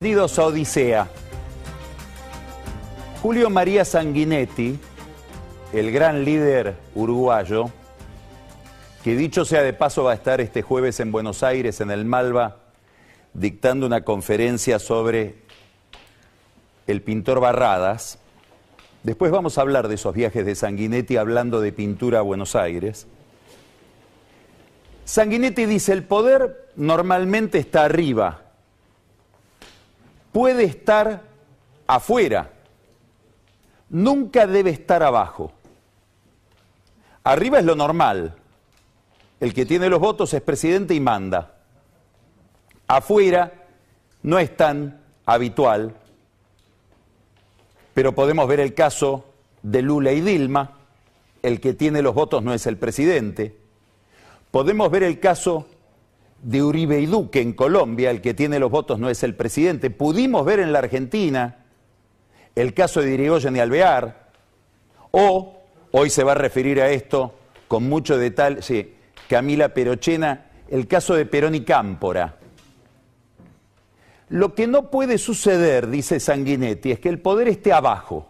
Bienvenidos a Odisea. Julio María Sanguinetti, el gran líder uruguayo, que dicho sea de paso va a estar este jueves en Buenos Aires, en el Malva, dictando una conferencia sobre el pintor Barradas. Después vamos a hablar de esos viajes de Sanguinetti hablando de pintura a Buenos Aires. Sanguinetti dice, el poder normalmente está arriba puede estar afuera, nunca debe estar abajo. Arriba es lo normal, el que tiene los votos es presidente y manda. Afuera no es tan habitual, pero podemos ver el caso de Lula y Dilma, el que tiene los votos no es el presidente. Podemos ver el caso de Uribe y Duque en Colombia, el que tiene los votos no es el presidente. Pudimos ver en la Argentina el caso de Irigoyen y Alvear, o hoy se va a referir a esto con mucho detalle, Camila Perochena, el caso de Perón y Cámpora. Lo que no puede suceder, dice Sanguinetti, es que el poder esté abajo,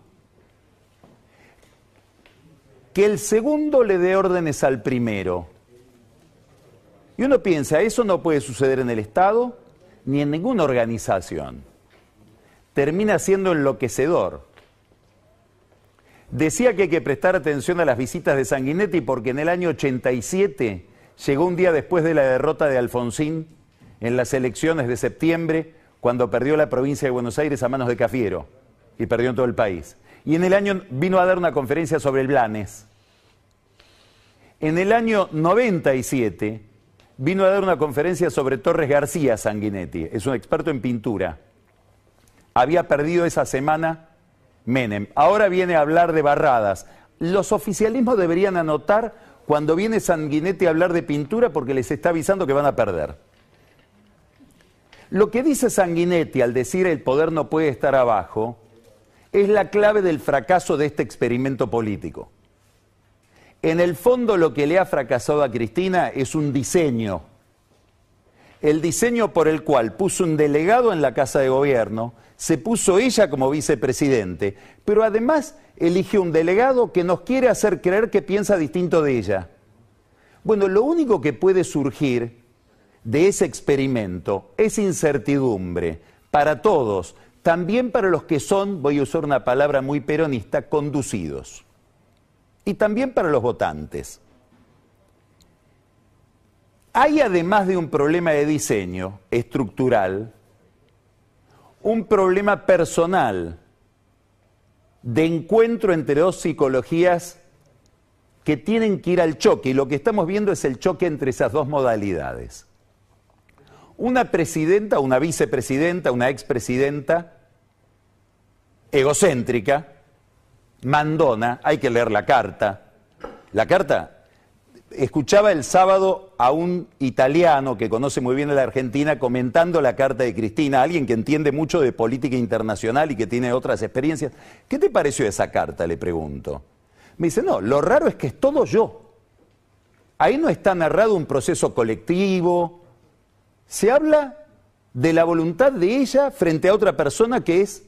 que el segundo le dé órdenes al primero y uno piensa, eso no puede suceder en el Estado ni en ninguna organización. Termina siendo enloquecedor. Decía que hay que prestar atención a las visitas de Sanguinetti porque en el año 87 llegó un día después de la derrota de Alfonsín en las elecciones de septiembre, cuando perdió la provincia de Buenos Aires a manos de Cafiero y perdió en todo el país. Y en el año vino a dar una conferencia sobre el Blanes. En el año 97 vino a dar una conferencia sobre Torres García Sanguinetti, es un experto en pintura. Había perdido esa semana Menem. Ahora viene a hablar de barradas. Los oficialismos deberían anotar cuando viene Sanguinetti a hablar de pintura porque les está avisando que van a perder. Lo que dice Sanguinetti al decir el poder no puede estar abajo es la clave del fracaso de este experimento político. En el fondo lo que le ha fracasado a Cristina es un diseño. El diseño por el cual puso un delegado en la Casa de Gobierno, se puso ella como vicepresidente, pero además elige un delegado que nos quiere hacer creer que piensa distinto de ella. Bueno, lo único que puede surgir de ese experimento es incertidumbre para todos, también para los que son, voy a usar una palabra muy peronista, conducidos y también para los votantes. Hay además de un problema de diseño estructural, un problema personal de encuentro entre dos psicologías que tienen que ir al choque y lo que estamos viendo es el choque entre esas dos modalidades. Una presidenta, una vicepresidenta, una expresidenta egocéntrica, mandona, hay que leer la carta. La carta, escuchaba el sábado a un italiano que conoce muy bien a la Argentina comentando la carta de Cristina, alguien que entiende mucho de política internacional y que tiene otras experiencias. ¿Qué te pareció esa carta? Le pregunto. Me dice, no, lo raro es que es todo yo. Ahí no está narrado un proceso colectivo. Se habla de la voluntad de ella frente a otra persona que es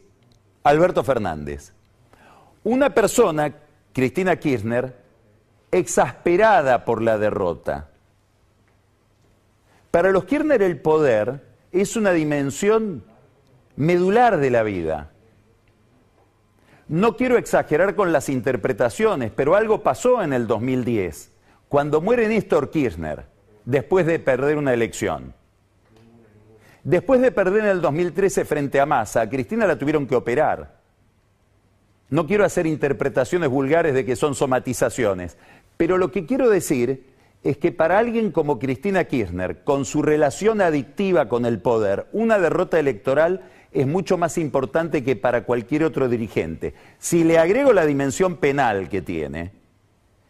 Alberto Fernández. Una persona, Cristina Kirchner, exasperada por la derrota. Para los Kirchner el poder es una dimensión medular de la vida. No quiero exagerar con las interpretaciones, pero algo pasó en el 2010, cuando muere Néstor Kirchner, después de perder una elección. Después de perder en el 2013 frente a Massa, a Cristina la tuvieron que operar. No quiero hacer interpretaciones vulgares de que son somatizaciones, pero lo que quiero decir es que para alguien como Cristina Kirchner, con su relación adictiva con el poder, una derrota electoral es mucho más importante que para cualquier otro dirigente. Si le agrego la dimensión penal que tiene,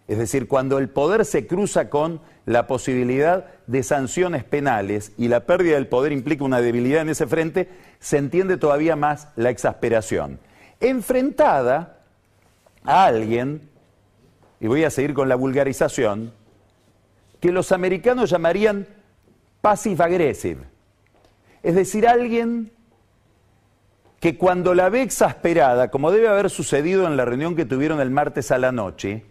es decir, cuando el poder se cruza con la posibilidad de sanciones penales y la pérdida del poder implica una debilidad en ese frente, se entiende todavía más la exasperación enfrentada a alguien, y voy a seguir con la vulgarización, que los americanos llamarían passive aggressive, es decir, alguien que cuando la ve exasperada, como debe haber sucedido en la reunión que tuvieron el martes a la noche,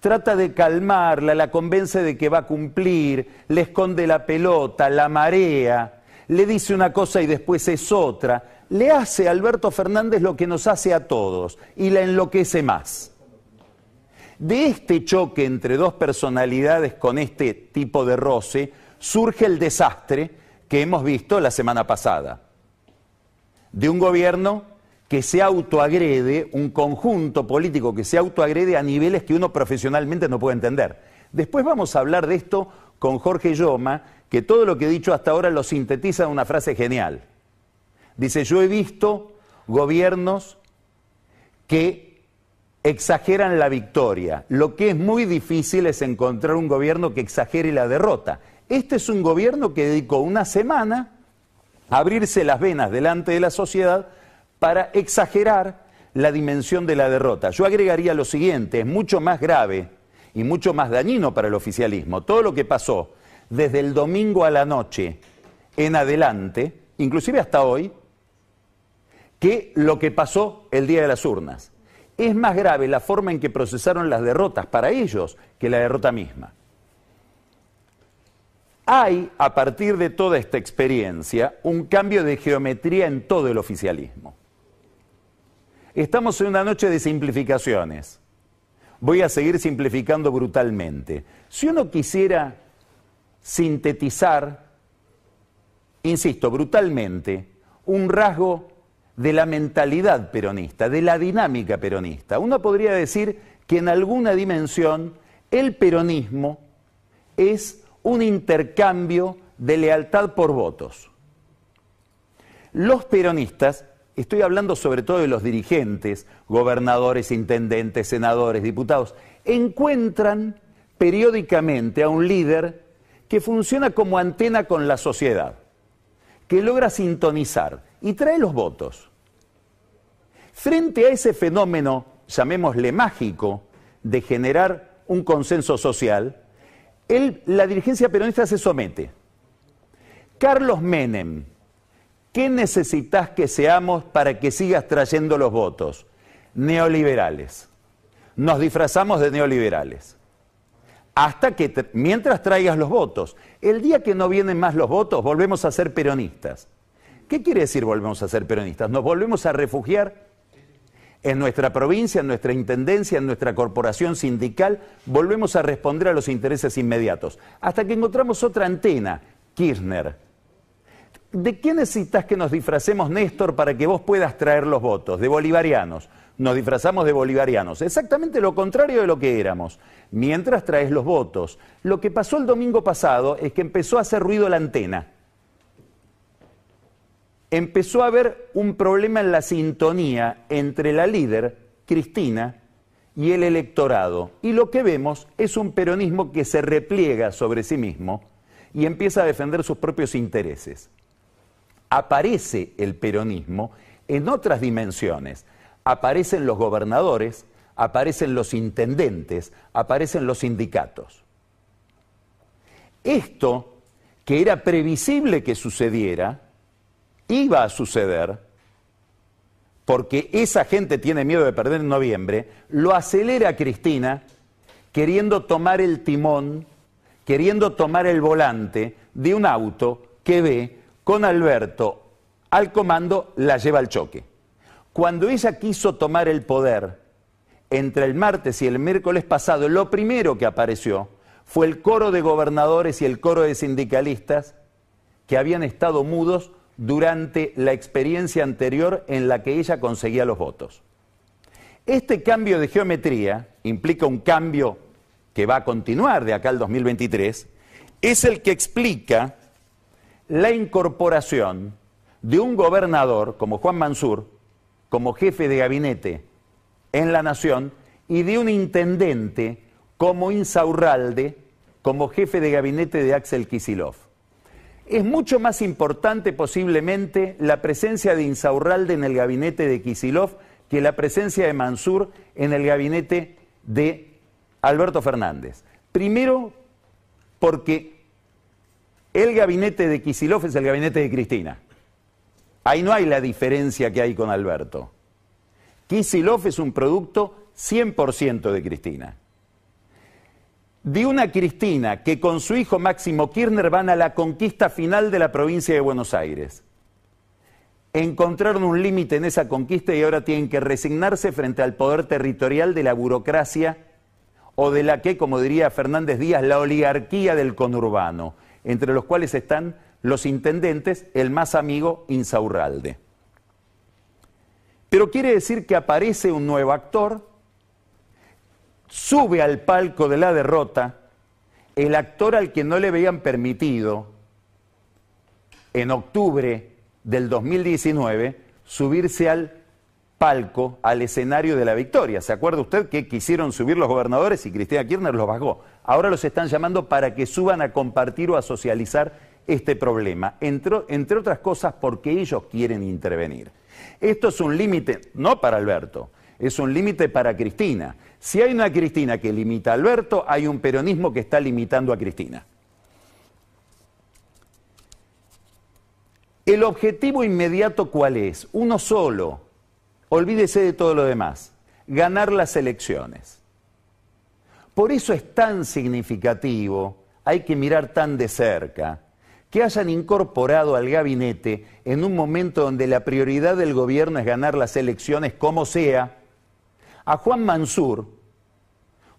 trata de calmarla, la convence de que va a cumplir, le esconde la pelota, la marea, le dice una cosa y después es otra, le hace a Alberto Fernández lo que nos hace a todos y la enloquece más. De este choque entre dos personalidades con este tipo de roce surge el desastre que hemos visto la semana pasada. De un gobierno que se autoagrede, un conjunto político que se autoagrede a niveles que uno profesionalmente no puede entender. Después vamos a hablar de esto con Jorge Yoma, que todo lo que he dicho hasta ahora lo sintetiza en una frase genial. Dice, yo he visto gobiernos que exageran la victoria. Lo que es muy difícil es encontrar un gobierno que exagere la derrota. Este es un gobierno que dedicó una semana a abrirse las venas delante de la sociedad para exagerar la dimensión de la derrota. Yo agregaría lo siguiente, es mucho más grave y mucho más dañino para el oficialismo todo lo que pasó desde el domingo a la noche en adelante, inclusive hasta hoy, que lo que pasó el día de las urnas. Es más grave la forma en que procesaron las derrotas para ellos que la derrota misma. Hay, a partir de toda esta experiencia, un cambio de geometría en todo el oficialismo. Estamos en una noche de simplificaciones. Voy a seguir simplificando brutalmente. Si uno quisiera sintetizar, insisto, brutalmente, un rasgo de la mentalidad peronista, de la dinámica peronista, uno podría decir que en alguna dimensión el peronismo es un intercambio de lealtad por votos. Los peronistas estoy hablando sobre todo de los dirigentes, gobernadores, intendentes, senadores, diputados, encuentran periódicamente a un líder que funciona como antena con la sociedad, que logra sintonizar y trae los votos. Frente a ese fenómeno, llamémosle mágico, de generar un consenso social, la dirigencia peronista se somete. Carlos Menem, ¿Qué necesitas que seamos para que sigas trayendo los votos? Neoliberales. Nos disfrazamos de neoliberales. Hasta que, mientras traigas los votos, el día que no vienen más los votos, volvemos a ser peronistas. ¿Qué quiere decir volvemos a ser peronistas? Nos volvemos a refugiar en nuestra provincia, en nuestra intendencia, en nuestra corporación sindical, volvemos a responder a los intereses inmediatos. Hasta que encontramos otra antena, Kirchner, ¿De qué necesitas que nos disfracemos, Néstor, para que vos puedas traer los votos? De bolivarianos. Nos disfrazamos de bolivarianos. Exactamente lo contrario de lo que éramos. Mientras traes los votos. Lo que pasó el domingo pasado es que empezó a hacer ruido la antena. Empezó a haber un problema en la sintonía entre la líder, Cristina, y el electorado. Y lo que vemos es un peronismo que se repliega sobre sí mismo y empieza a defender sus propios intereses aparece el peronismo en otras dimensiones. Aparecen los gobernadores, aparecen los intendentes, aparecen los sindicatos. Esto, que era previsible que sucediera, iba a suceder, porque esa gente tiene miedo de perder en noviembre, lo acelera Cristina queriendo tomar el timón, queriendo tomar el volante de un auto que ve con Alberto al comando, la lleva al choque. Cuando ella quiso tomar el poder, entre el martes y el miércoles pasado, lo primero que apareció fue el coro de gobernadores y el coro de sindicalistas que habían estado mudos durante la experiencia anterior en la que ella conseguía los votos. Este cambio de geometría implica un cambio que va a continuar de acá al 2023, es el que explica la incorporación de un gobernador como Juan Mansur, como jefe de gabinete en la nación, y de un intendente como Insaurralde, como jefe de gabinete de Axel Kisilov. Es mucho más importante posiblemente la presencia de Insaurralde en el gabinete de Kisilov que la presencia de Mansur en el gabinete de Alberto Fernández. Primero, porque el gabinete de Kisilov es el gabinete de Cristina. Ahí no hay la diferencia que hay con Alberto. Kisilov es un producto 100% de Cristina. De una Cristina que con su hijo Máximo Kirchner van a la conquista final de la provincia de Buenos Aires. Encontraron un límite en esa conquista y ahora tienen que resignarse frente al poder territorial de la burocracia o de la que, como diría Fernández Díaz, la oligarquía del conurbano, entre los cuales están los intendentes, el más amigo Insaurralde. Pero quiere decir que aparece un nuevo actor, sube al palco de la derrota, el actor al que no le habían permitido en octubre del 2019 subirse al palco, al escenario de la victoria. ¿Se acuerda usted que quisieron subir los gobernadores y Cristina Kirchner los bajó? Ahora los están llamando para que suban a compartir o a socializar este problema, entre, entre otras cosas porque ellos quieren intervenir. Esto es un límite, no para Alberto, es un límite para Cristina. Si hay una Cristina que limita a Alberto, hay un peronismo que está limitando a Cristina. El objetivo inmediato cuál es? Uno solo. Olvídese de todo lo demás. Ganar las elecciones. Por eso es tan significativo, hay que mirar tan de cerca, que hayan incorporado al gabinete en un momento donde la prioridad del gobierno es ganar las elecciones como sea, a Juan Mansur,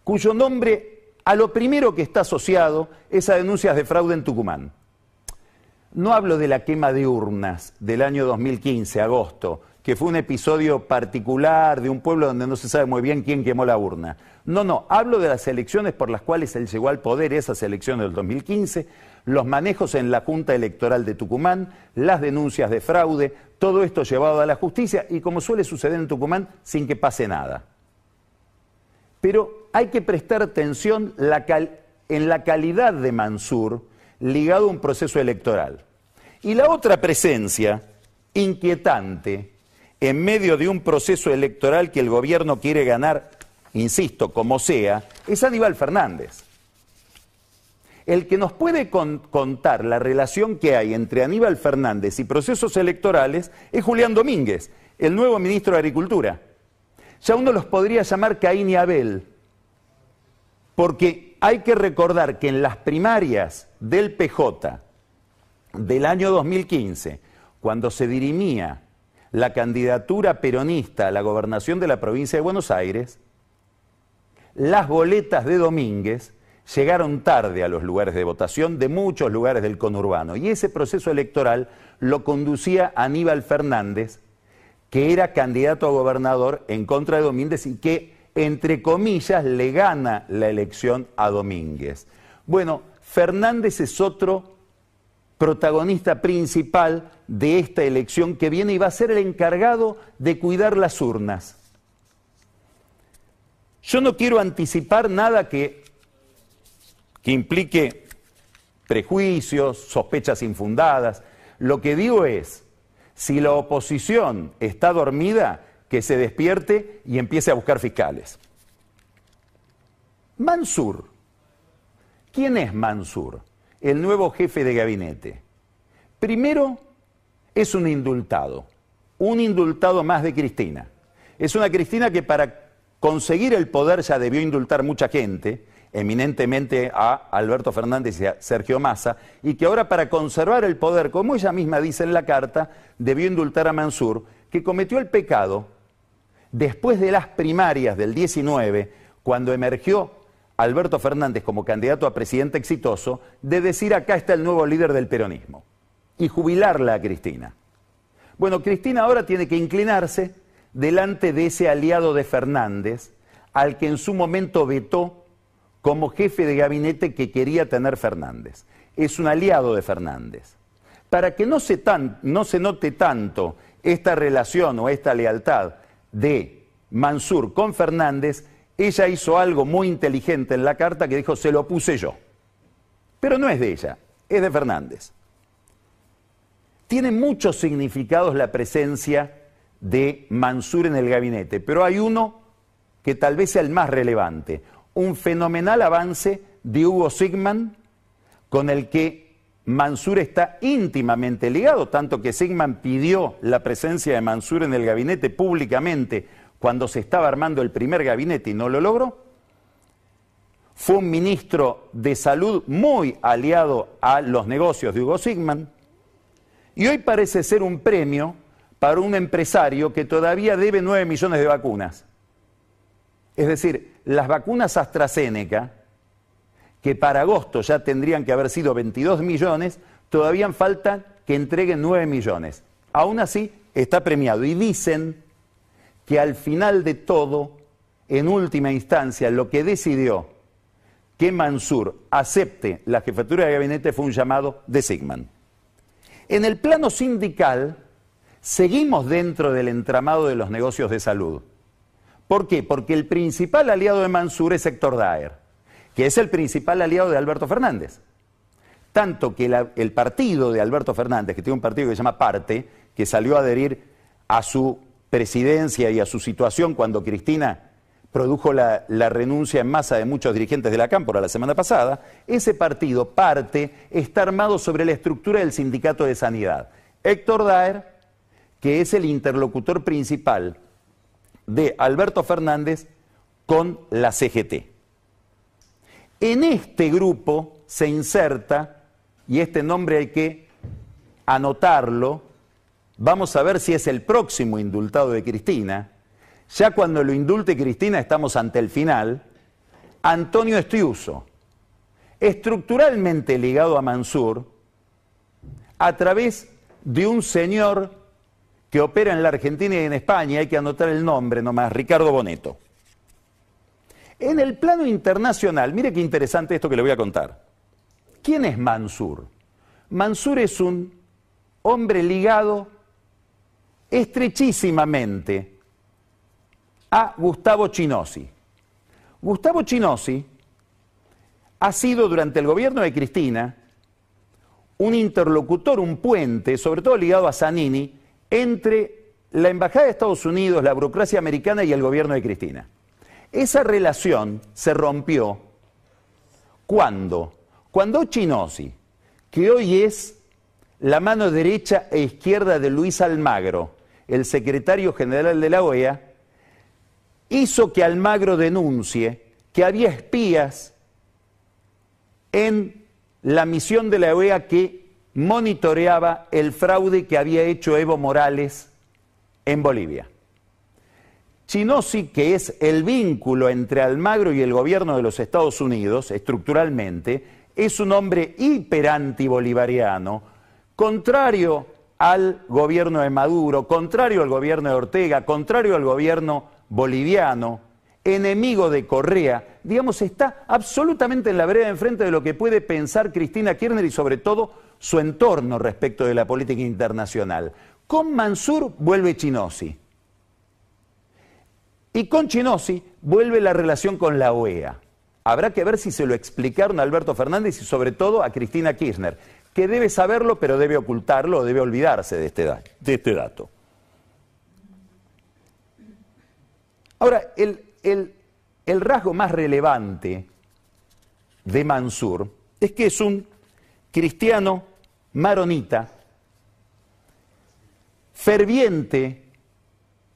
cuyo nombre a lo primero que está asociado es a denuncias de fraude en Tucumán. No hablo de la quema de urnas del año 2015, agosto, que fue un episodio particular de un pueblo donde no se sabe muy bien quién quemó la urna. No, no, hablo de las elecciones por las cuales él llegó al poder, esas elecciones del 2015, los manejos en la Junta Electoral de Tucumán, las denuncias de fraude, todo esto llevado a la justicia y como suele suceder en Tucumán, sin que pase nada. Pero hay que prestar atención en la calidad de Mansur ligado a un proceso electoral. Y la otra presencia inquietante en medio de un proceso electoral que el gobierno quiere ganar, insisto, como sea, es Aníbal Fernández. El que nos puede contar la relación que hay entre Aníbal Fernández y procesos electorales es Julián Domínguez, el nuevo ministro de Agricultura. Ya uno los podría llamar Caín y Abel, porque hay que recordar que en las primarias del PJ del año 2015, cuando se dirimía la candidatura peronista a la gobernación de la provincia de Buenos Aires, las boletas de Domínguez llegaron tarde a los lugares de votación de muchos lugares del conurbano y ese proceso electoral lo conducía Aníbal Fernández que era candidato a gobernador en contra de Domínguez y que, entre comillas, le gana la elección a Domínguez. Bueno, Fernández es otro protagonista principal de esta elección que viene y va a ser el encargado de cuidar las urnas. Yo no quiero anticipar nada que, que implique prejuicios, sospechas infundadas. Lo que digo es, si la oposición está dormida, que se despierte y empiece a buscar fiscales. Mansur. ¿Quién es Mansur? El nuevo jefe de gabinete. Primero, es un indultado, un indultado más de Cristina. Es una Cristina que para conseguir el poder ya debió indultar mucha gente, eminentemente a Alberto Fernández y a Sergio Massa, y que ahora para conservar el poder, como ella misma dice en la carta, debió indultar a Mansur, que cometió el pecado después de las primarias del 19, cuando emergió Alberto Fernández como candidato a presidente exitoso, de decir acá está el nuevo líder del peronismo y jubilarla a Cristina. Bueno, Cristina ahora tiene que inclinarse delante de ese aliado de Fernández, al que en su momento vetó como jefe de gabinete que quería tener Fernández. Es un aliado de Fernández. Para que no se, note tanto esta relación o esta lealtad de Mansur con Fernández, ella hizo algo muy inteligente en la carta que dijo, se lo puse yo. Pero no es de ella, es de Fernández. Tiene muchos significados la presencia de Mansur en el gabinete, pero hay uno que tal vez sea el más relevante un fenomenal avance de Hugo Sigman con el que Mansur está íntimamente ligado, tanto que Sigman pidió la presencia de Mansur en el gabinete públicamente cuando se estaba armando el primer gabinete y no lo logró. Fue un ministro de salud muy aliado a los negocios de Hugo Sigman. Y hoy parece ser un premio para un empresario que todavía debe 9 millones de vacunas. Es decir, las vacunas AstraZeneca, que para agosto ya tendrían que haber sido 22 millones, todavía faltan que entreguen 9 millones. Aún así, está premiado. Y dicen que al final de todo, en última instancia, lo que decidió que Mansur acepte la jefatura de gabinete fue un llamado de Sigman. En el plano sindical, seguimos dentro del entramado de los negocios de salud. ¿Por qué? Porque el principal aliado de Mansur es Héctor Daer, que es el principal aliado de Alberto Fernández. Tanto que el partido de Alberto Fernández, que tiene un partido que se llama Parte, que salió a adherir a su presidencia y a su situación cuando Cristina produjo la, la, renuncia en masa de muchos dirigentes de la Cámpora la semana pasada, ese partido, parte, está armado sobre la estructura del sindicato de sanidad. Héctor Daer que es el interlocutor principal de Alberto Fernández con la CGT. En este grupo se inserta, y este nombre hay que anotarlo, vamos a ver si es el próximo indultado de Cristina, ya cuando lo indulte Cristina estamos ante el final, Antonio Estiuso, estructuralmente ligado a Mansur, a través de un señor que opera en la Argentina y en España, hay que anotar el nombre nomás, Ricardo Boneto. En el plano internacional, mire qué interesante esto que le voy a contar. ¿Quién es Mansur? Mansur es un hombre ligado estrechísimamente a Gustavo Chinosi. Gustavo Chinosi ha sido durante el gobierno de Cristina un interlocutor, un puente, sobre todo ligado a Zanini, entre la Embajada de Estados Unidos, la burocracia americana y el gobierno de Cristina. Esa relación se rompió cuando, cuando Chinosi, que hoy es la mano derecha e izquierda de Luis Almagro, el secretario general de la OEA, hizo que Almagro denuncie que había espías en la misión de la OEA que monitoreaba el fraude que había hecho Evo Morales en Bolivia. Chinosi, que es el vínculo entre Almagro y el gobierno de los Estados Unidos, estructuralmente, es un hombre hiper antibolivariano, contrario al gobierno de Maduro, contrario al gobierno de Ortega, contrario al gobierno boliviano, enemigo de Correa, digamos, está absolutamente en la vereda enfrente de lo que puede pensar Cristina Kirchner y sobre todo su entorno respecto de la política internacional. Con Mansur vuelve Chinosi. Y con Chinosi vuelve la relación con la OEA. Habrá que ver si se lo explicaron a Alberto Fernández y sobre todo a Cristina Kirchner, que debe saberlo pero debe ocultarlo debe olvidarse de este, de este dato. Ahora, el, el rasgo más relevante de Mansur es que es un cristiano maronita, ferviente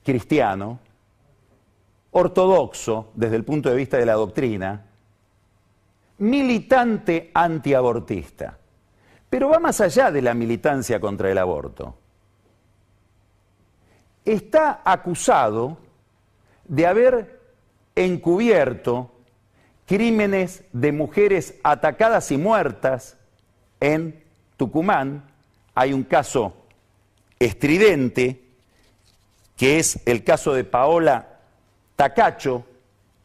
cristiano, ortodoxo desde el punto de vista de la doctrina, militante antiabortista, pero va más allá de la militancia contra el aborto. Está acusado de haber encubierto crímenes de mujeres atacadas y muertas en Tucumán hay un caso estridente, que es el caso de Paola Tacacho,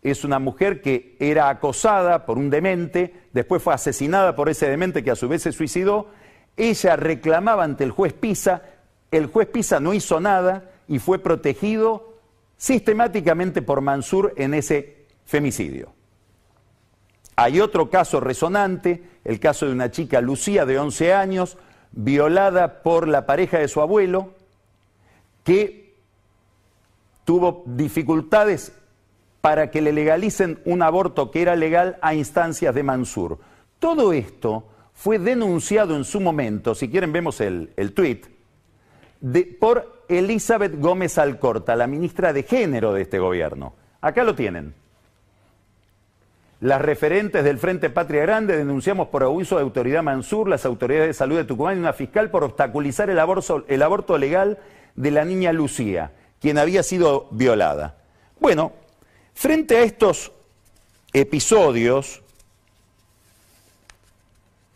es una mujer que era acosada por un demente, después fue asesinada por ese demente que a su vez se suicidó, ella reclamaba ante el juez Pisa, el juez Pisa no hizo nada y fue protegido sistemáticamente por Mansur en ese femicidio. Hay otro caso resonante, el caso de una chica, Lucía, de 11 años, violada por la pareja de su abuelo, que tuvo dificultades para que le legalicen un aborto que era legal a instancias de Mansur. Todo esto fue denunciado en su momento, si quieren vemos el, el tuit, por Elizabeth Gómez Alcorta, la ministra de Género de este gobierno. Acá lo tienen. Las referentes del Frente Patria Grande denunciamos por abuso de autoridad Mansur, las autoridades de salud de Tucumán y una fiscal por obstaculizar el aborto, legal de la niña Lucía, quien había sido violada. Bueno, frente a estos episodios,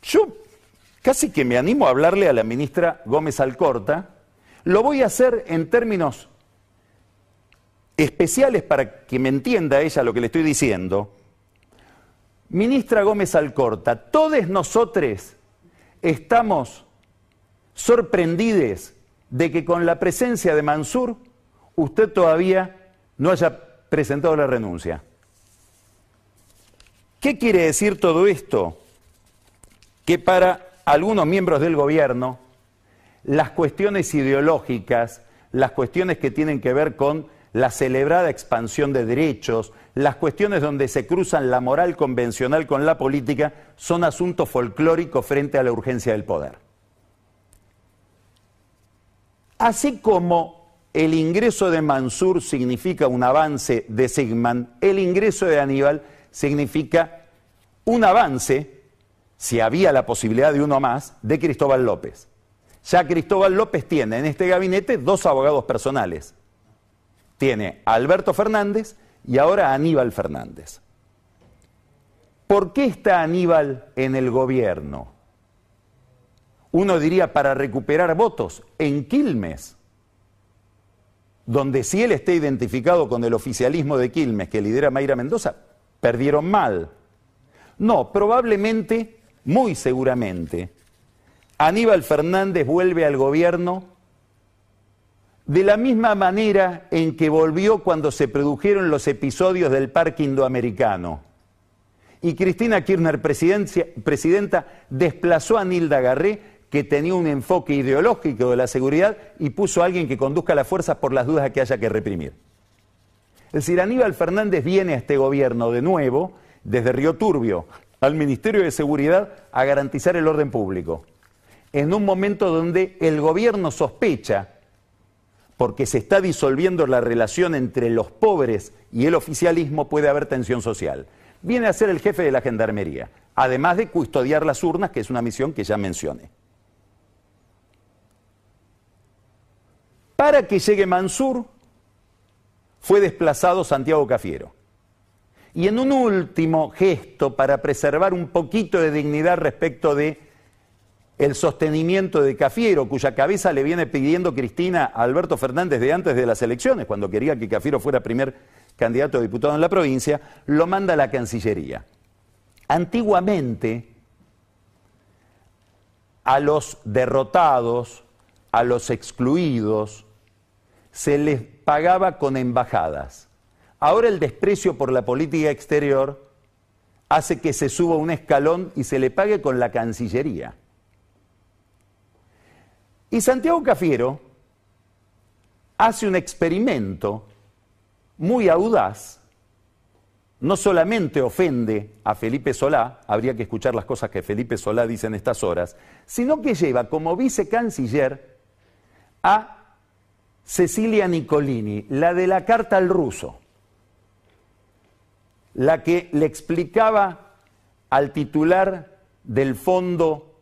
yo casi que me animo a hablarle a la ministra Gómez Alcorta, lo voy a hacer en términos especiales para que me entienda ella lo que le estoy diciendo. Ministra Gómez Alcorta, todos nosotros estamos sorprendidos de que con la presencia de Mansur usted todavía no haya presentado la renuncia. ¿Qué quiere decir todo esto? Que para algunos miembros del gobierno, las cuestiones ideológicas, las cuestiones que tienen que ver con la celebrada expansión de derechos, las cuestiones donde se cruzan la moral convencional con la política, son asuntos folclóricos frente a la urgencia del poder. Así como el ingreso de Mansur significa un avance de Sigmund, el ingreso de Aníbal significa un avance, si había la posibilidad de uno más, de Cristóbal López. Ya Cristóbal López tiene en este gabinete dos abogados personales, tiene a Alberto Fernández y ahora Aníbal Fernández. ¿Por qué está Aníbal en el gobierno? Uno diría para recuperar votos en Quilmes, donde si él está identificado con el oficialismo de Quilmes que lidera Mayra Mendoza, perdieron mal. No, probablemente, muy seguramente, Aníbal Fernández vuelve al gobierno de la misma manera en que volvió cuando se produjeron los episodios del Parque Indoamericano. Y Cristina Kirchner, presidenta, desplazó a Nilda Garré, que tenía un enfoque ideológico de la seguridad, y puso a alguien que conduzca las fuerzas por las dudas que haya que reprimir. Es decir, Aníbal Fernández viene a este gobierno de nuevo, desde Río Turbio al Ministerio de Seguridad, a garantizar el orden público. En un momento donde el gobierno sospecha porque se está disolviendo la relación entre los pobres y el oficialismo, puede haber tensión social. Viene a ser el jefe de la Gendarmería, además de custodiar las urnas, que es una misión que ya mencioné. Para que llegue Mansur, fue desplazado Santiago Cafiero. Y en un último gesto para preservar un poquito de dignidad respecto de el sostenimiento de Cafiero, cuya cabeza le viene pidiendo Cristina a Alberto Fernández de antes de las elecciones, cuando quería que Cafiero fuera primer candidato a diputado en la provincia, lo manda a la Cancillería. Antiguamente, a los derrotados, a los excluidos, se les pagaba con embajadas. Ahora el desprecio por la política exterior hace que se suba un escalón y se le pague con la Cancillería. Y Santiago Cafiero hace un experimento muy audaz, no solamente ofende a Felipe Solá, habría que escuchar las cosas que Felipe Solá dice en estas horas, sino que lleva como vicecanciller a Cecilia Nicolini, la de la carta al ruso, la que le explicaba al titular del fondo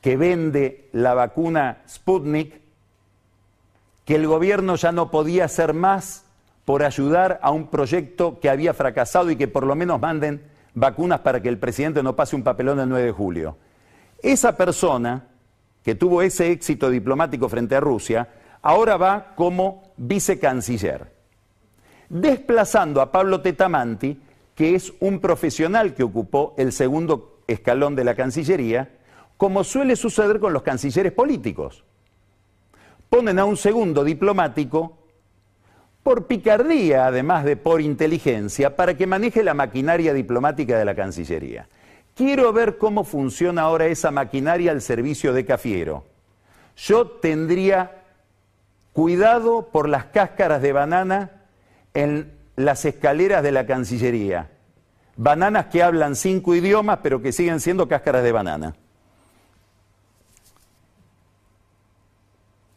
que vende la vacuna Sputnik, que el gobierno ya no podía hacer más por ayudar a un proyecto que había fracasado y que por lo menos manden vacunas para que el presidente no pase un papelón el 9 de julio. Esa persona que tuvo ese éxito diplomático frente a Rusia, ahora va como vicecanciller, desplazando a Pablo Tetamanti, que es un profesional que ocupó el segundo escalón de la Cancillería, como suele suceder con los cancilleres políticos. Ponen a un segundo diplomático por picardía, además de por inteligencia, para que maneje la maquinaria diplomática de la Cancillería. Quiero ver cómo funciona ahora esa maquinaria al servicio de Cafiero. Yo tendría cuidado por las cáscaras de banana en las escaleras de la Cancillería. bananas que hablan cinco idiomas pero que siguen siendo cáscaras de banana.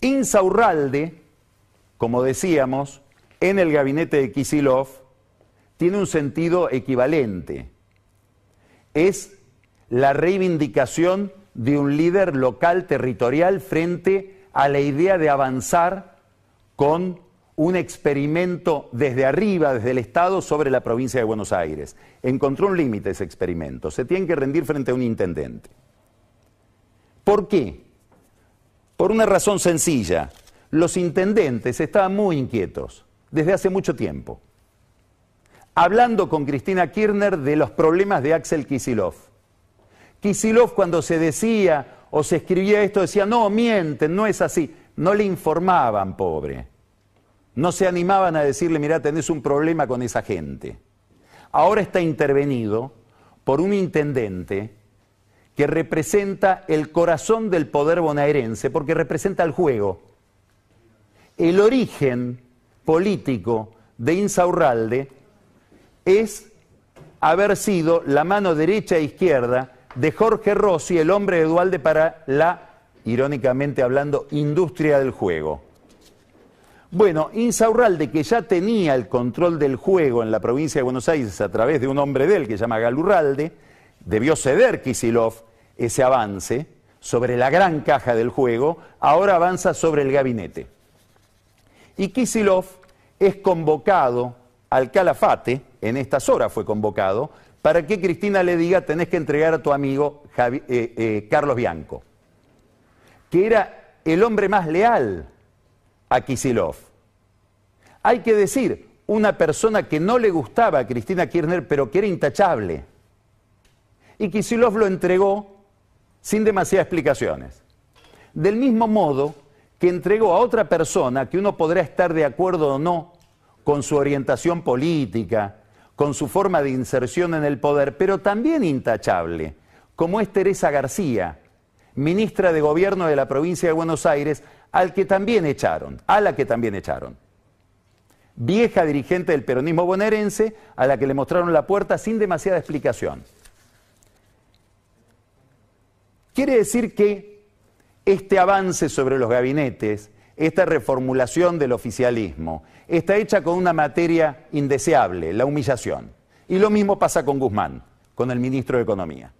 Insaurralde, como decíamos, en el gabinete de Kisilov, tiene un sentido equivalente. Es la reivindicación de un líder local territorial frente a la idea de avanzar con un experimento desde arriba, desde el Estado, sobre la provincia de Buenos Aires. Encontró un límite ese experimento. Se tiene que rendir frente a un intendente. ¿Por qué? Por una razón sencilla. Los intendentes estaban muy inquietos desde hace mucho tiempo. Hablando con Cristina Kirchner de los problemas de Axel Kisilov. Kisilov cuando se decía o se escribía esto decía, no, mienten, no es así. No le informaban, pobre. No se animaban a decirle, mira, tenés un problema con esa gente. Ahora está intervenido por un intendente que representa el corazón del poder bonaerense, porque representa el juego. El origen político de Insaurralde es haber sido la mano derecha e izquierda de Jorge Rossi, el hombre de Dualde para la, irónicamente hablando, industria del juego. Bueno, Insaurralde, que ya tenía el control del juego en la provincia de Buenos Aires a través de un hombre de él que se llama Galurralde, debió ceder Kisilov ese avance sobre la gran caja del juego, ahora avanza sobre el gabinete. Y Kisilov es convocado al calafate, en estas horas fue convocado, para que Cristina le diga tenés que entregar a tu amigo eh, eh, Carlos Bianco, que era el hombre más leal a Kisilov. Hay que decir, una persona que no le gustaba a Cristina Kirchner, pero que era intachable. Y Kisilov lo entregó sin demasiadas explicaciones. Del mismo modo que entregó a otra persona que uno podrá estar de acuerdo o no con su orientación política, con su forma de inserción en el poder, pero también intachable, como es Teresa García, ministra de Gobierno de la provincia de Buenos Aires, al que también echaron, a la que también echaron. Vieja dirigente del peronismo bonaerense, a la que le mostraron la puerta sin demasiada explicación. Quiere decir que este avance sobre los gabinetes, esta reformulación del oficialismo, está hecha con una materia indeseable, la humillación. Y lo mismo pasa con Guzmán, con el ministro de Economía.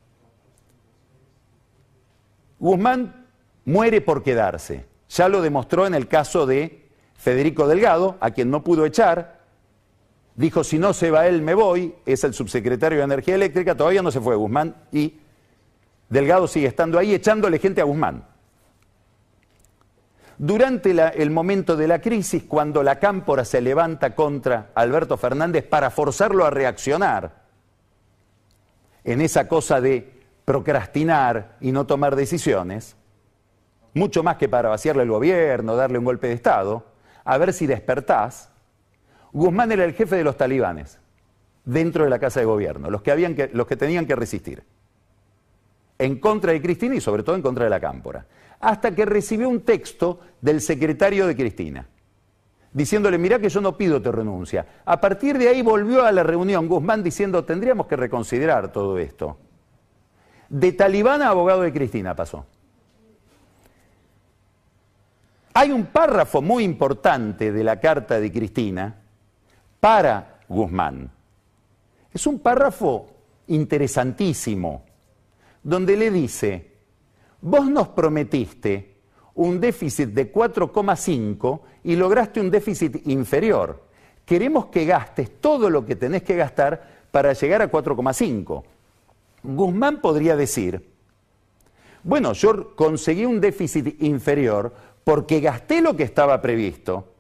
Guzmán muere por quedarse. Ya lo demostró en el caso de Federico Delgado, a quien no pudo echar. Dijo, si no se va él, me voy. Es el subsecretario de Energía Eléctrica. Todavía no se fue Guzmán y Delgado sigue estando ahí echándole gente a Guzmán. Durante el momento de la crisis, cuando la cámpora se levanta contra Alberto Fernández para forzarlo a reaccionar en esa cosa de procrastinar y no tomar decisiones, mucho más que para vaciarle el gobierno, darle un golpe de Estado, a ver si despertás, Guzmán era el jefe de los talibanes dentro de la Casa de Gobierno, los que, los que tenían que resistir, en contra de Cristina y sobre todo en contra de la Cámpora, hasta que recibió un texto del secretario de Cristina, diciéndole, mirá que yo no pido tu renuncia. A partir de ahí volvió a la reunión Guzmán diciendo, tendríamos que reconsiderar todo esto. De talibán a abogado de Cristina pasó. Hay un párrafo muy importante de la carta de Cristina para Guzmán. Es un párrafo interesantísimo, donde le dice, vos nos prometiste un déficit de 4,5 y lograste un déficit inferior. Queremos que gastes todo lo que tenés que gastar para llegar a 4,5. Guzmán podría decir, bueno, yo conseguí un déficit inferior porque gasté lo que estaba previsto,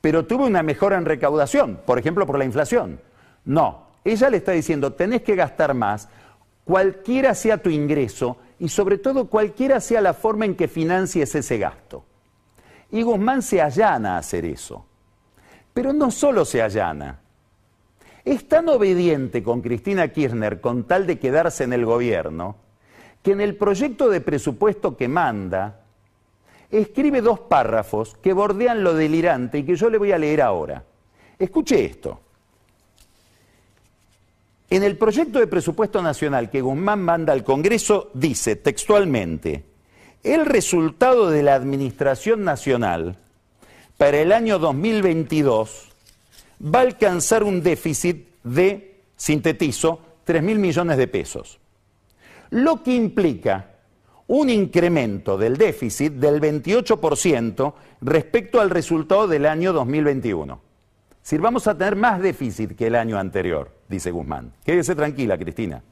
pero tuve una mejora en recaudación, por ejemplo, por la inflación. No, ella le está diciendo, tenés que gastar más, cualquiera sea tu ingreso y sobre todo cualquiera sea la forma en que financies ese gasto. Y Guzmán se allana a hacer eso. Pero no solo se allana, es tan obediente con Cristina Kirchner con tal de quedarse en el gobierno, que en el proyecto de presupuesto que manda, escribe dos párrafos que bordean lo delirante y que yo le voy a leer ahora. Escuche esto. En el proyecto de presupuesto nacional que Guzmán manda al Congreso dice textualmente, el resultado de la Administración Nacional para el año 2022 va a alcanzar un déficit de, sintetizo, 3 mil millones de pesos. Lo que implica un incremento del déficit del 28% respecto al resultado del año 2021. Si vamos a tener más déficit que el año anterior, dice Guzmán. Quédese tranquila, Cristina.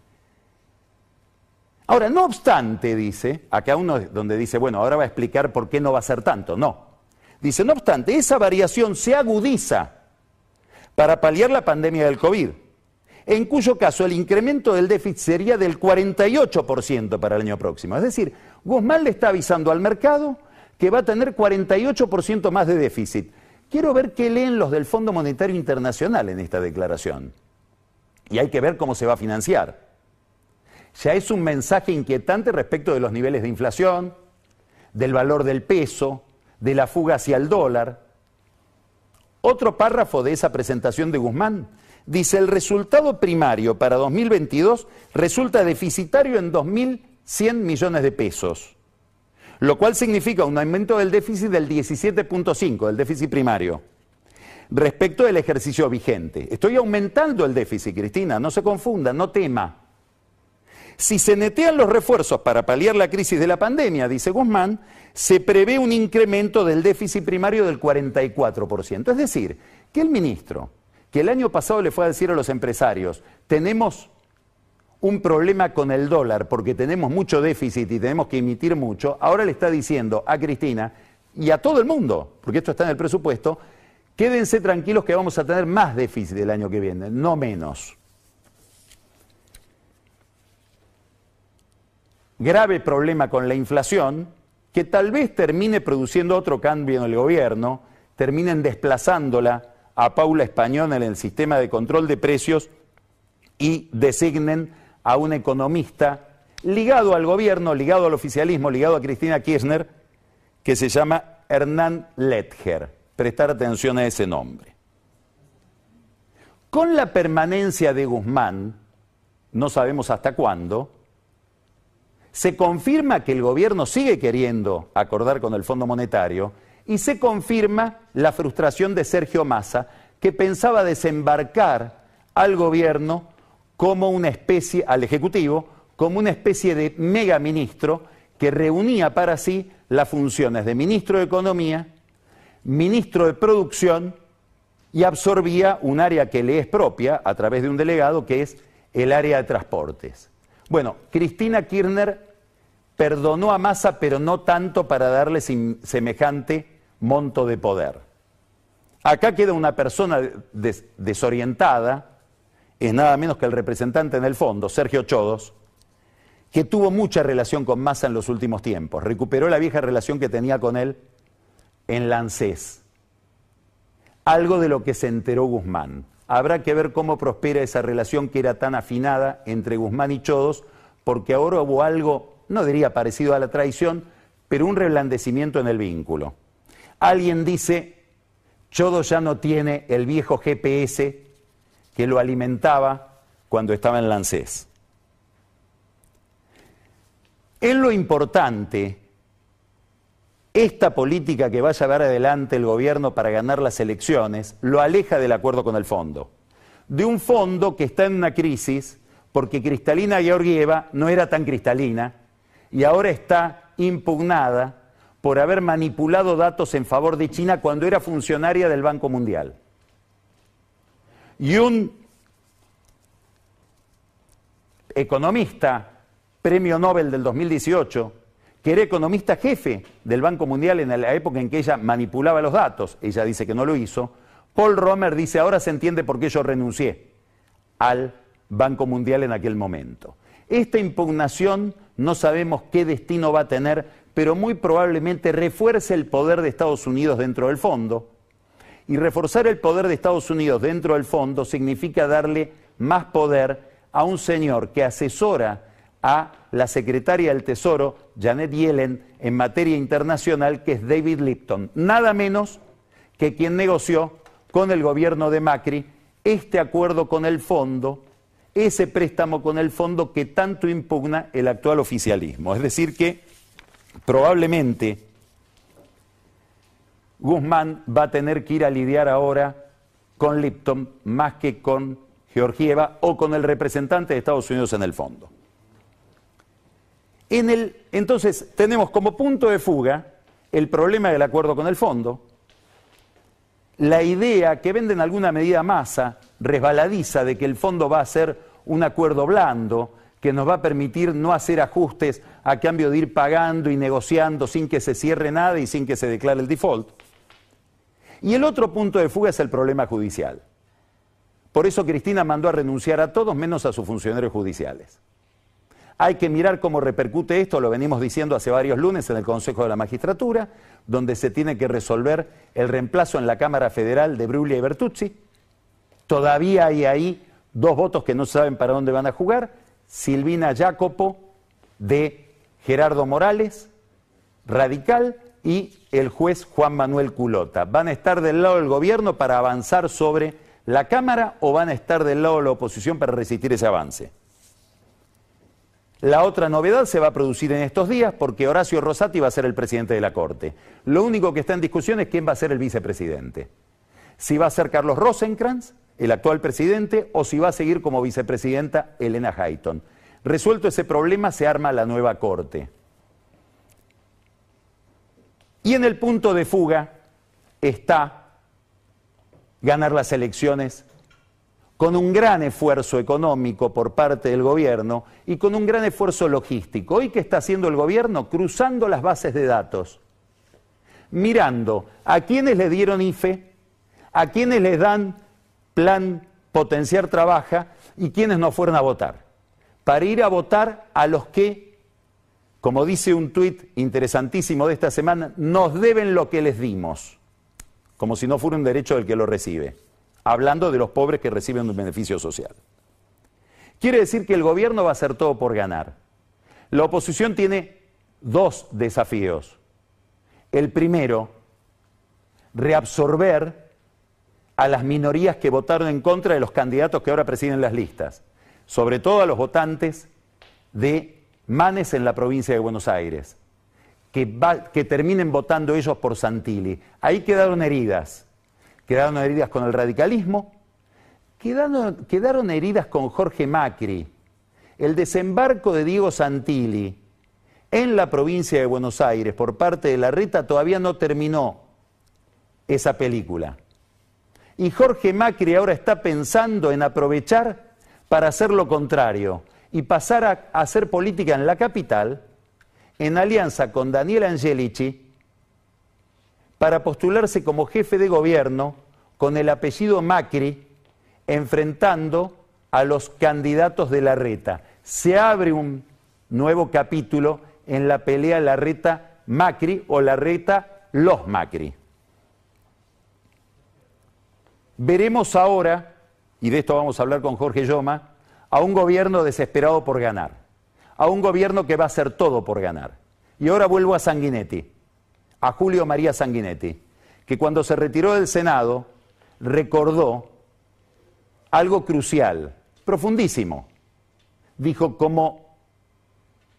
Ahora, no obstante, dice, acá uno donde dice, bueno, ahora va a explicar por qué no va a ser tanto. No. Dice, no obstante, esa variación se agudiza para paliar la pandemia del COVID, en cuyo caso el incremento del déficit sería del 48% para el año próximo. Es decir, Guzmán le está avisando al mercado que va a tener 48% más de déficit. Quiero ver qué leen los del Fondo Monetario Internacional en esta declaración. Y hay que ver cómo se va a financiar. Ya es un mensaje inquietante respecto de los niveles de inflación, del valor del peso, de la fuga hacia el dólar. Otro párrafo de esa presentación de Guzmán dice, el resultado primario para 2022 resulta deficitario en 2.100 millones de pesos lo cual significa un aumento del déficit del 17.5, del déficit primario, respecto del ejercicio vigente. Estoy aumentando el déficit, Cristina, no se confunda, no tema. Si se netean los refuerzos para paliar la crisis de la pandemia, dice Guzmán, se prevé un incremento del déficit primario del 44%. Es decir, que el ministro, que el año pasado le fue a decir a los empresarios, tenemos un problema con el dólar porque tenemos mucho déficit y tenemos que emitir mucho, ahora le está diciendo a Cristina y a todo el mundo, porque esto está en el presupuesto, quédense tranquilos que vamos a tener más déficit el año que viene, no menos. Grave problema con la inflación, que tal vez termine produciendo otro cambio en el gobierno, terminen desplazándola a Paula Español en el sistema de control de precios y designen a un economista ligado al gobierno, ligado al oficialismo, ligado a Cristina Kirchner, que se llama Hernán Letger. Prestar atención a ese nombre. Con la permanencia de Guzmán, no sabemos hasta cuándo, se confirma que el gobierno sigue queriendo acordar con el Fondo Monetario y se confirma la frustración de Sergio Massa, que pensaba desembarcar al gobierno como una especie, al Ejecutivo, como una especie de megaministro que reunía para sí las funciones de ministro de Economía, ministro de Producción y absorbía un área que le es propia a través de un delegado que es el área de transportes. Bueno, Cristina Kirchner perdonó a Massa, pero no tanto para darle semejante monto de poder. Acá queda una persona desorientada, es nada menos que el representante en el fondo, Sergio Chodos, que tuvo mucha relación con Massa en los últimos tiempos. Recuperó la vieja relación que tenía con él en Lancés. Algo de lo que se enteró Guzmán. Habrá que ver cómo prospera esa relación que era tan afinada entre Guzmán y Chodos, porque ahora hubo algo, no diría parecido a la traición, pero un reblandecimiento en el vínculo. Alguien dice, Chodos ya no tiene el viejo GPS que lo alimentaba cuando estaba en Lancés. Es lo importante, esta política que va a llevar adelante el gobierno para ganar las elecciones lo aleja del acuerdo con el fondo. De un fondo que está en una crisis porque Cristalina Georgieva no era tan cristalina y ahora está impugnada por haber manipulado datos en favor de China cuando era funcionaria del Banco Mundial y un economista, premio Nobel del 2018, que era economista jefe del Banco Mundial en la época en que ella manipulaba los datos, ella dice que no lo hizo, Paul Romer dice, ahora se entiende por qué yo renuncié al Banco Mundial en aquel momento. Esta impugnación no sabemos qué destino va a tener, pero muy probablemente refuerce el poder de Estados Unidos dentro del fondo, y reforzar el poder de Estados Unidos dentro del fondo significa darle más poder a un señor que asesora a la secretaria del Tesoro, Janet Yellen, en materia internacional, que es David Lipton. Nada menos que quien negoció con el gobierno de Macri este acuerdo con el fondo ese préstamo con el fondo que tanto impugna el actual oficialismo. Es decir, que probablemente Guzmán va a tener que ir a lidiar ahora con Lipton más que con Georgieva o con el representante de Estados Unidos en el fondo. En el, entonces, tenemos como punto de fuga el problema del acuerdo con el fondo, la idea que vende en alguna medida masa resbaladiza de que el fondo va a ser un acuerdo blando, que nos va a permitir no hacer ajustes a cambio de ir pagando y negociando sin que se cierre nada y sin que se declare el default. Y el otro punto de fuga es el problema judicial. Por eso Cristina mandó a renunciar a todos menos a sus funcionarios judiciales. Hay que mirar cómo repercute esto, lo venimos diciendo hace varios lunes en el Consejo de la Magistratura, donde se tiene que resolver el reemplazo en la Cámara Federal de Bruglia y Bertucci. Todavía hay ahí dos votos que no saben para dónde van a jugar. Silvina Jacopo de Gerardo Morales, radical, y el juez Juan Manuel Culota. ¿Van a estar del lado del gobierno para avanzar sobre la Cámara o van a estar del lado de la oposición para resistir ese avance? La otra novedad se va a producir en estos días porque Horacio Rosati va a ser el presidente de la Corte. Lo único que está en discusión es quién va a ser el vicepresidente. Si va a ser Carlos Rosenkrantz, el actual presidente, o si va a seguir como vicepresidenta Elena Hayton. Resuelto ese problema, se arma la nueva Corte. Y en el punto de fuga está ganar las elecciones con un gran esfuerzo económico por parte del gobierno y con un gran esfuerzo logístico. ¿Hoy qué está haciendo el gobierno? Cruzando las bases de datos, mirando a quienes le dieron IFE, a quienes les dan plan potenciar trabaja y quienes no fueron a votar, para ir a votar a los que, como dice un tuit interesantísimo de esta semana, nos deben lo que les dimos, como si no fuera un derecho del que lo recibe hablando de los pobres que reciben un beneficio social. Quiere decir que el gobierno va a hacer todo por ganar. La oposición tiene dos desafíos. El primero, reabsorber a las minorías que votaron en contra de los candidatos que ahora presiden las listas, sobre todo a los votantes de Manes en la provincia de Buenos Aires, que, terminen votando ellos por Santilli. Ahí quedaron heridas quedaron heridas con el radicalismo, quedaron, quedaron heridas con Jorge Macri. El desembarco de Diego Santilli en la provincia de Buenos Aires por parte de la Reta todavía no terminó esa película. Y Jorge Macri ahora está pensando en aprovechar para hacer lo contrario y pasar a, hacer política en la capital en alianza con Daniel Angelici para postularse como jefe de gobierno con el apellido Macri, enfrentando a los candidatos de la reta. Se abre un nuevo capítulo en la pelea la reta Macri o la reta los Macri. Veremos ahora, y de esto vamos a hablar con Jorge Yoma, a un gobierno desesperado por ganar, a un gobierno que va a hacer todo por ganar. Y ahora vuelvo a Sanguinetti a Julio María Sanguinetti, que cuando se retiró del Senado recordó algo crucial, profundísimo. Dijo, como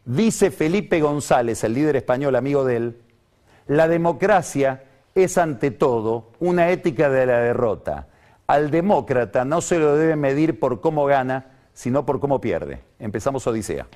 dice Felipe González, el líder español amigo de él, la democracia es ante todo una ética de la derrota. Al demócrata no se lo debe medir por cómo gana, sino por cómo pierde. Empezamos Odisea.